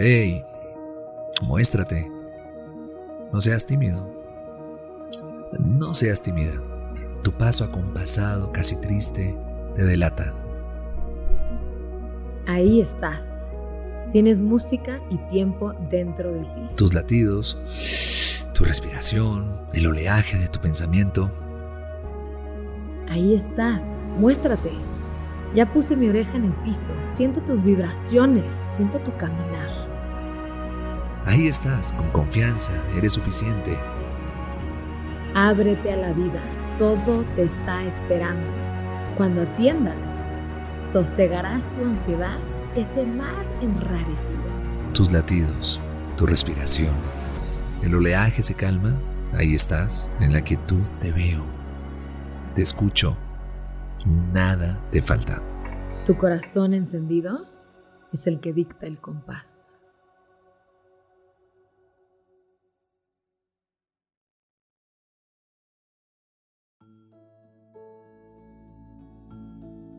Hey, muéstrate. No seas tímido. No seas tímida. Tu paso acompasado, casi triste, te delata. Ahí estás. Tienes música y tiempo dentro de ti. Tus latidos, tu respiración, el oleaje de tu pensamiento. Ahí estás. Muéstrate. Ya puse mi oreja en el piso. Siento tus vibraciones. Siento tu caminar. Ahí estás, con confianza, eres suficiente. Ábrete a la vida, todo te está esperando. Cuando atiendas, sosegarás tu ansiedad, ese mar enrarecido. Tus latidos, tu respiración. El oleaje se calma, ahí estás, en la quietud te veo. Te escucho, nada te falta. Tu corazón encendido es el que dicta el compás.